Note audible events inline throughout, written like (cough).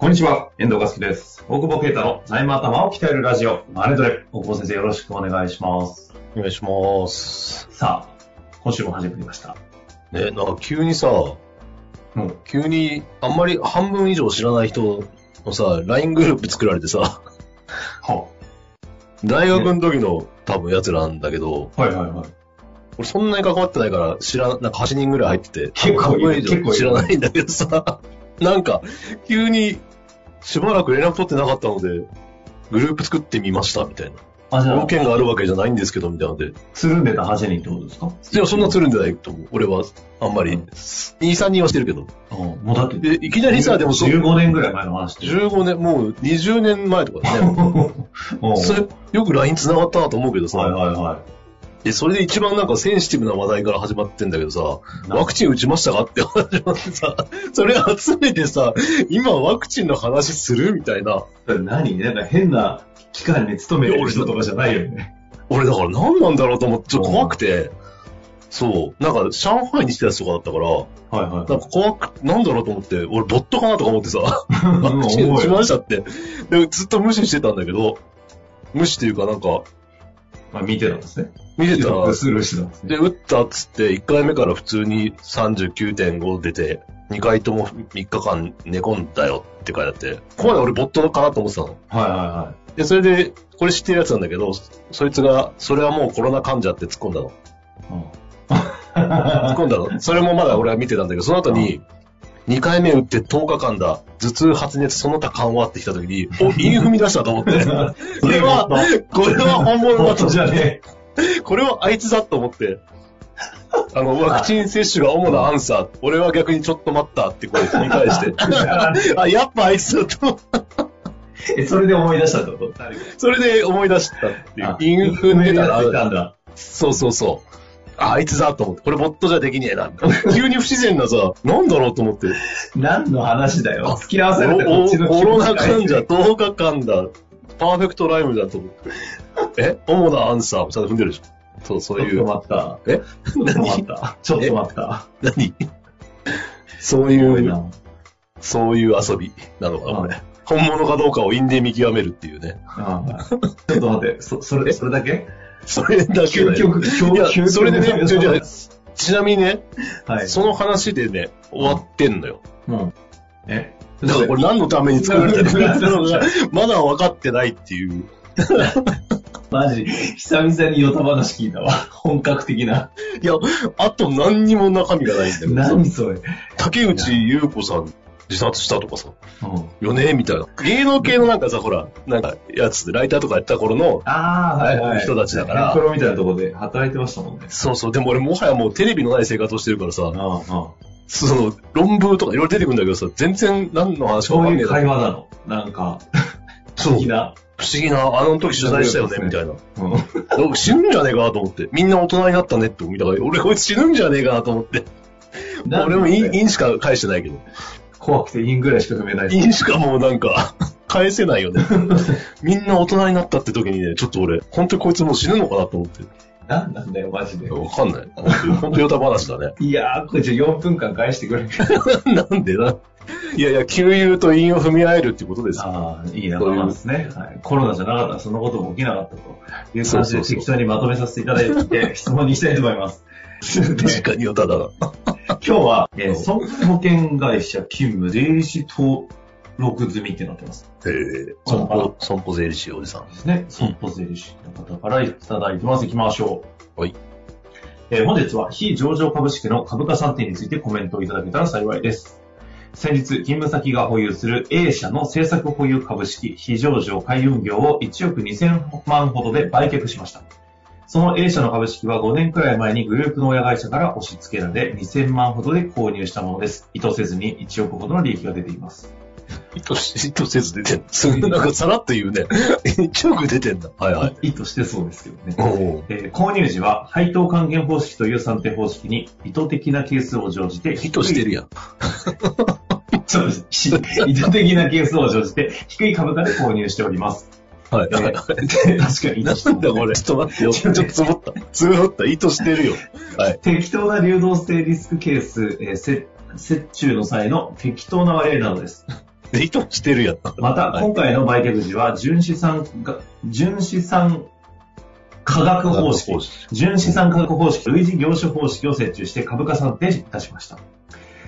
こんにちは、遠藤和樹です。大久保啓太の財務頭を鍛えるラジオ、マネトレ。大久保先生よろしくお願いします。お願いします。さあ、今週も始まりました。ね、なんか急にさ、うん。急にあんまり半分以上知らない人のさ、LINE グループ作られてさ、は大学の時の多分やつらなんだけど、はいはいはい。俺そんなに関わってないから知らん、なんか8人ぐらい入ってて、結構結構知らないんだけどさ、なんか急にしばらく連絡取ってなかったので、グループ作ってみましたみたいな。あ、じゃあ条、件があるわけじゃないんですけど、みたいなので。つるんでた8人ってことですか？いや、そんなつるんでないと思う。俺は、あんまり。うん2、3人はしてるけど。うん。もうだって、で、いきなりさ、でもそう、15年ぐらい前の話で。15年、もう20年前とかだね。(laughs) うんそれ、よく LINE 繋がったなと思うけどさ、はいはいはで、それで一番なんかセンシティブな話題から始まってんだけどさ、い。ワクチン打ちましたか？って始まってさ、(laughs) それ集めてさ、今ワクチンの話するみたいな。何？なんか変な機関に勤めてる人とかじゃないよね。俺だから何なんだろうと思って、ちょっと怖くて、そう、なんか上海に来たやつとかだったから、はいはいなんか怖く、なんだろうと思って、俺ボットかなとか思ってさ、ワ (laughs) うんクチン打ちましたって。で、ずっと無視してたんだけど、無視っていうかなんか、まあ見てたんですね。見てたら、スルーしてたんですね。で、打ったっつって、1回目から普通に39.5出て、2回とも3日間寝込んだよって書いてあって、ここまで俺ボットかなと思ってたの。はいはいはで、それで、これ知ってるやつなんだけど、そいつが、それはもうコロナ患者って突っ込んだの。い。突っ込んだの。それもまだ俺は見てたんだけど、その後に、2回目打って10日間だ、頭痛、発熱、その他緩和ってきた時に、お、インフミ出したと思って。(laughs) これは、これは本物だとじゃね (laughs) これはあいつだと思って、あの、ワクチン接種が主なアンサー、俺は逆にちょっと待ったってこう繰り返して、(laughs) あ、やっぱあいつだと、え。え、それで思い出したってこと？それで思い出したっていうあ。インフメただいたんだ。そうそうそう。あ、あいつだと思って、これボットじゃできねえな。急に不自然なさ、なんだろうと思って、何の話だよ。あ付き合わせれてこっちのコロナ患者者。10日間だ、パーフェクトライムだと思って。え？主なアンサーをちゃんと踏んでるでしょ。そう、そういうちょっと。待った。え？ちょっと待った。ちょっと待った。何？そういう。そういう遊びなのかな、これ。本物かどうかを因で見極めるっていうね。ああちょっと待って。そ、それ、それだけ？それだけだよ究それでね、究極ちょちょちなみにね、はい。その話でね、終わってんのよ。うん。え？だからこれ何のために作られたのか、まだ分かってないっていう。(laughs) マジ、久々にヨタ話聞いたわ。本格的な。いや、あと何にも中身がないんだけどさ何それ。竹内優子さん自殺したとかさ、うん。よねみたいな。芸能系のなんかさ、ほら、なんかやつでライターとかやった頃の、ああ、はいはい。人たちだからプロみたいなとこで働いてましたもんね。そうそう、でも俺もはやもうテレビのない生活をしてるからさ、ああ、ああ。その論文とかいろいろ出てくるんだけどさ、全然何の話かそういうわかんねえな。会話なの。なんか、不思議な。不思議な、あの時取材したよね、みたいな。うん。死ぬんじゃねえかなと思って。みんな大人になったねって思いながら、俺こいつ死ぬんじゃねえかなと思って。俺もインインしか返してないけど。怖くてインぐらいしか踏めない。インしかもうなんか、返せないよね。(laughs) みんな大人になったって時にね、ちょっと俺、本当にこいつもう死ぬのかなと思って。何なんだよ、マジで。わかんない。本ヨタ話だね。(laughs) いやー、これじゃ4分間返してくれ。(laughs) なんでな。いやいや、給油と韻を踏み合えるってことですよ。ああ、いい仲そうですね。はい。コロナじゃなかったらそんなことも起きなかったという感じで適当にまとめさせていただいて、(laughs) 質問にしたいと思います。確かにヨタだな。今日は、えー、損保険会社勤務税理士登録済みってなってます。へえ、損保、損保税理士おじさん。ですね。損保税理士の方からいただいてます。行きましょう。はい。えー本日は非上場株式の株価算定についてコメントをいただけたら幸いです。先日、勤務先が保有する A 社の政策保有株式非上場海運業を1億2000万ほどで売却しました。その A 社の株式は5年くらい前にグループの親会社から押し付けられ2000万ほどで購入したものです。意図せずに1億ほどの利益が出ています。意図し、意図せず出てんなんかさらっと言うね。(laughs) 1億出てんだ。はいはい。意図してそうですけどね。えー購入時は配当還元方式という算定方式に意図的な係数を乗じて意図してるやん。(laughs) そうです。し意図的な係数を乗じて低い株価で購入しております。はい。えー確かになんだこれ。ちょっと待ってよ。ちょっとつぼった。つぼった。意図してるよ。はい。適当な流動性リスク係数、えー、せ折衷の際の適当な割合などです。意図してるやん。また、はい今回の売却時は、純資産が、純資産価格方式、純資産価格方式、類似業種方式を設置して株価算定いたしました。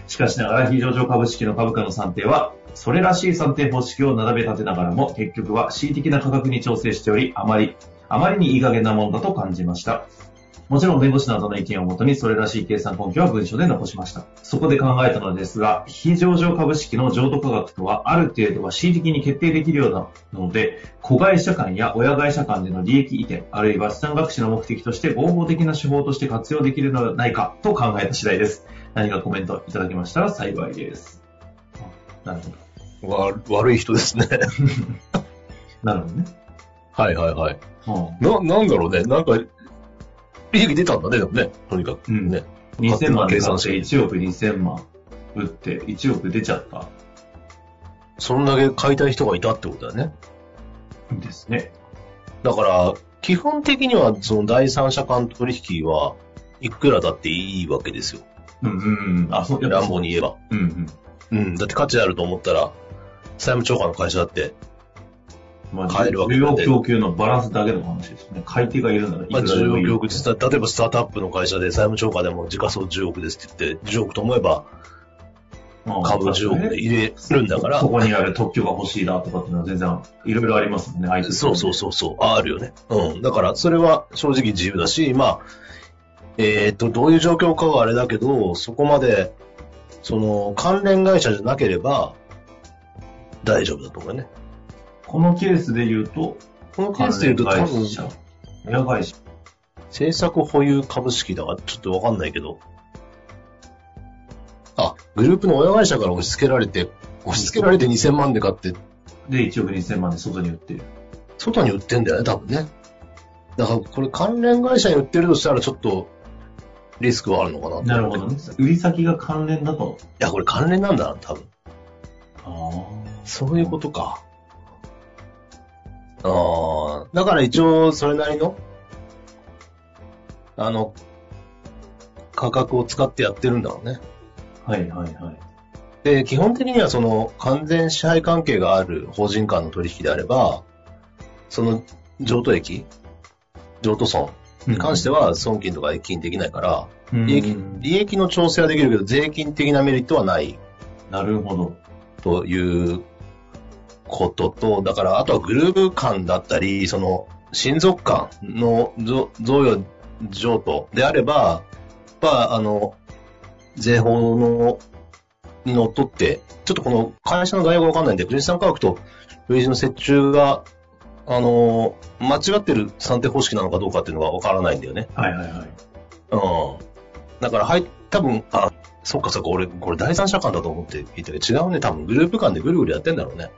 しかしながら、非上場株式の株価の算定は、それらしい算定方式を並べ立てながらも、結局は恣意的な価格に調整しており、あまり、あまりにいい加減なものだと感じました。もちろん弁護士などの意見をもとにそれらしい計算根拠は文書で残しました。そこで考えたのですが、非上場株式の譲渡価格とはある程度は恣意的に決定できるようなので、子会社間や親会社間での利益移転、あるいは資産隠しの目的として合法的な手法として活用できるのではないかと考えた次第です。何かコメントいただけましたら幸いです。あなるほど。わ悪い人ですね。(laughs) なるほどね。はいはいはい。うんな、なんだろうね。なんか、利益出たんだね、でもね。とにかく。うんね。2000万で計算して買って1億2000万売って1億出ちゃったそんだけ買いたい人がいたってことだよね。んですね。だから、基本的には、その第三者間取引はいくらだっていいわけですよ。うんうんうん。あ、そう、乱暴に言えば。うんうん。だって価値あると思ったら、債務超過の会社だって、うん。まあ、買えるわけ需要供給のバランスだけの話ですね。買い手がいるならいくまあ、らでもいい。需要供給例えばスタートアップの会社で債務超過でも時価総10億ですって言って、10億と思えばうん株10億で入れるんだからそ、こにある特許が欲しいなとかっていうのは全然いろいろありますもんね、そうそうそうそう、あるよね。うん。だから、それは正直自由だし、まあ、えっ、と、どういう状況かはあれだけど、そこまで、その、関連会社じゃなければ、大丈夫だと思うよね。このケースで言うと、このケースで言うと多分親会社。政策保有株式だからちょっとわかんないけど、あ、グループの親会社から押し付けられて、押し付けられて2000万で買って、で、1億2000万で外に売ってる。外に売ってんだよね、多分ね。だから、これ関連会社に売ってるとしたらちょっと、リスクはあるのかななるほどね。売り先が関連だと。いや、これ関連なんだな、多分。あそういうことか。ああ、だから一応それなりの、あの、価格を使ってやってるんだろうね。あ。はいはいはい。で、基本的にはその完全支配関係がある法人間の取引であれば、その譲渡益、譲渡損に関しては損金とか益金できないから、うん、利益、利益の調整はできるけど、税金的なメリットはないなるほど。ということと、だから、あとはグループ間だったり、その、親族間の贈贈与譲渡であれば、まあ、あの、税法の、にのっとって、ちょっとこの会社の概要がわかんないんで、クリスチャン価格と類似の折衷が、あの、間違ってる算定方式なのかどうかっていうのがわからないんだよね。はいはいはい。うん。だから、はい、多分、あ、そっかそっか、俺、これ第三者間だと思っていたけど、違うね。多分、グループ間でぐるぐるやってんだろうね。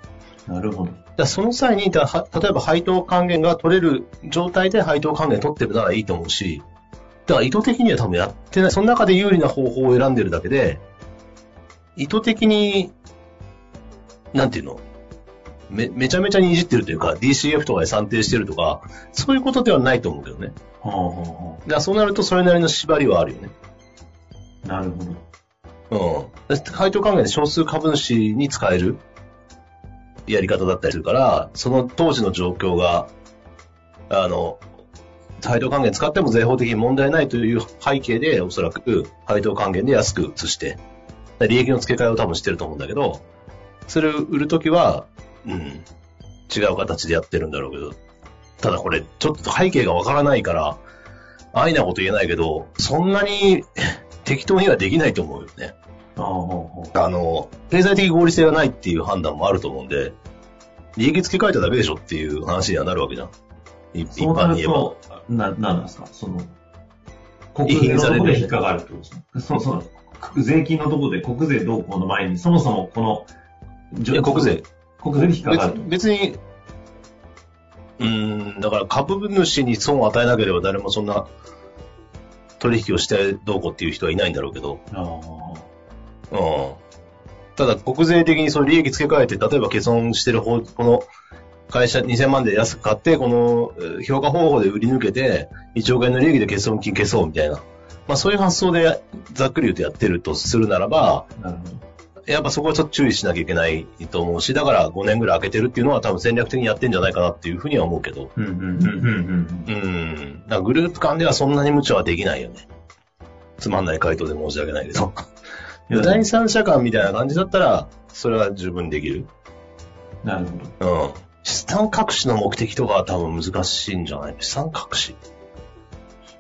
なるほど。だその際に、だは例えば配当還元が取れる状態で配当還元取ってるならいいと思うし、だから意図的には多分やってない。その中で有利な方法を選んでるだけで、意図的に、なんていうの？め、めちゃめちゃにいじってるというか、DCF とかで算定してるとか、そういうことではないと思うけどね。はあはだからそうなるとそれなりの縛りはあるよね。なるほど。うん。配当還元で少数株主に使えるやり方だったりするから、その当時の状況が、あの、配当還元使っても税法的に問題ないという背景で、おそらく配当還元で安く移して、利益の付け替えを多分してると思うんだけど、それを売るときは、うん、違う形でやってるんだろうけど、ただこれ、ちょっと背景がわからないから、安易なこと言えないけど、そんなに (laughs) 適当にはできないと思うよね。あの、経済的合理性がないっていう判断もあると思うんで、利益付け替えただけでしょっていう話にはなるわけじゃん。一般に言えば。と、な、なんなんですか？その、国税のところで引っかかるってことですね。そうそう。税金のところで国税動向の前に、そもそもこの、いや国税。国税で引っかかると。別別に、うーん、だから株主に損を与えなければ誰もそんな取引をしてどうこうっていう人はいないんだろうけど、あうん。ただ、国税的にそういう利益付け替えて、例えば欠損してる方、この会社2000万で安く買って、このえー評価方法で売り抜けて、1億円の利益で欠損金消そうみたいな。まあそういう発想でざっくり言うとやってるとするならば。やっぱそこはちょっと注意しなきゃいけないと思うし、だから5年ぐらい空けてるっていうのは多分戦略的にやってんじゃないかなっていうふうには思うけど。うんうんうんうんうん。うん。だからグループ間ではそんなに無茶はできないよね。つまんない回答で申し訳ないけど。(laughs) 第三者間みたいな感じだったら、それは十分できる。なるほど。うん。資産隠しの目的とかは多分難しいんじゃない？資産隠し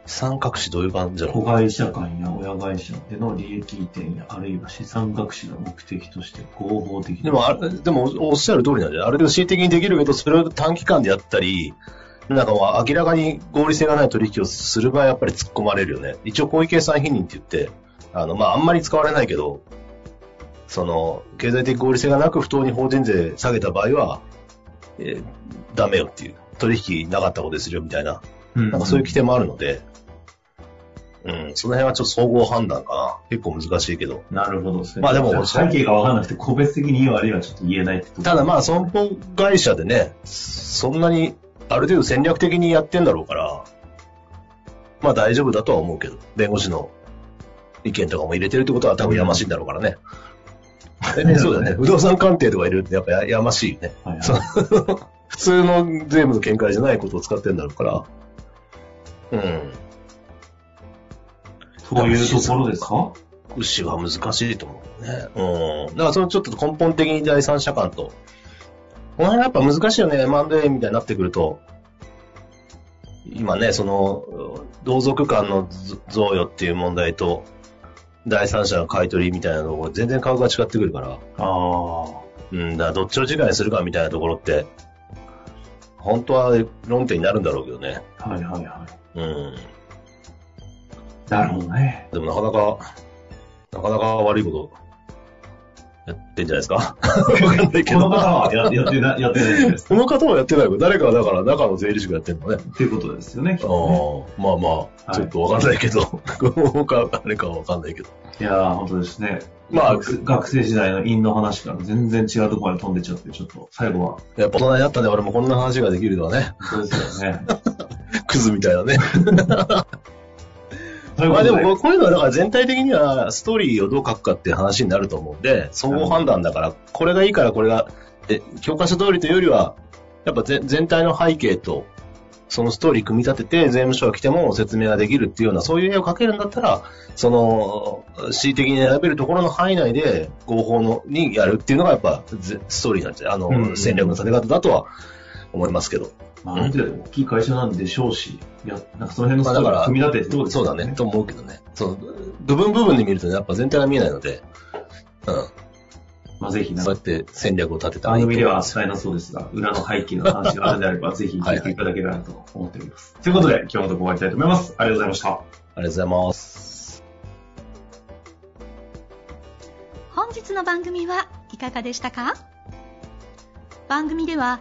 資産隠しどういう感じだろ子会社間や親会社での利益移転や、あるいは資産隠しが目的として合法的うでもあれ、でもおっしゃる通りなんだよ。ある程度恣意的にできるけど、それを短期間でやったり、なんか明らかに合理性がない取引をする場合はやっぱり突っ込まれるよね。一応、公益計算否認って言って、あの、まあ、あんまり使われないけど、その、経済的合理性がなく不当に法人税下げた場合は、えーダメよっていう。取引なかったことでするよみたいな、うんなんかそういう規定もあるので、うん、その辺はちょっと総合判断かな。結構難しいけど。なるほどですね。まあでも背景がわかんなくて、個別的に言うあるいはちょっと言えないってとこただまあ、損保会社でね、そんなに、ある程度戦略的にやってんだろうから、まあ大丈夫だとは思うけど、弁護士の意見とかも入れてるってことは多分やましいんだろうからね。(laughs) えそうだね。不動産鑑定とか入れるってやっぱややましいよね。はいはい (laughs) 普通の税務の見解じゃないことを使ってんだろうから。うん。そういうところですか？牛は難しいと思うね。うん。だからそのちょっと根本的に第三者間と。この辺はやっぱ難しいよね。M&A みたいになってくると。今ね、その、同族間の贈与っていう問題と、第三者の買い取りみたいなのが全然価格が違ってくるから。ああ。うん、だどっちの時間にするかみたいなところって、本当は論点になるんだろうけどね。はいはいはうん。い。なるほどね。でもなかなか、なかなか悪いこと、やってんじゃないですか？(laughs) わかんないけど。この方はややってなやってないですこの方はやってないよ。誰かはだから中の税理士がやってんのね。っていうことですよね、きっあとね。あ、まあまはあ、いちょっとわかんないけど、かあれかはわかんないけど。いやー、本当ですね。まあ学学生時代の院の話から全然違うところまで飛んでっちゃって、ちょっと最後は。やっぱ大人になったね、俺もこんな話ができるとはね。そうですよね。(laughs) クズみたいなね。まあでも、こういうのはだから全体的にはストーリーをどう書くかっていう話になると思うんで、総合判断だから、これがいいからこれが、え、教科書通りというよりは、やっぱ全全体の背景と、そのストーリー組み立てて税務署が来ても説明ができるっていうような、そういう絵を描けるんだったら、その、恣意的に選べるところの範囲内で合法のにやるっていうのがやっぱぜストーリーなんですよ。あの、うん戦略の立て方だとは思いますけど。まあ、ある程度大きい会社なんでしょうし、いや、なんかその辺の組み立ててどうですかそうだね、と思うけどね。その、部分部分で見るとね、やっぱ全体が見えないので、うん。まあ、ぜひ、そうやって戦略を立てた番組では使えなそうですが、裏の背景の話があるのであれば、ぜひ聞いていただければと思っております。ということで、今日のところ終わりたいと思います。ありがとうございました。ありがとうございます。本日の番組はいかがでしたか？番組では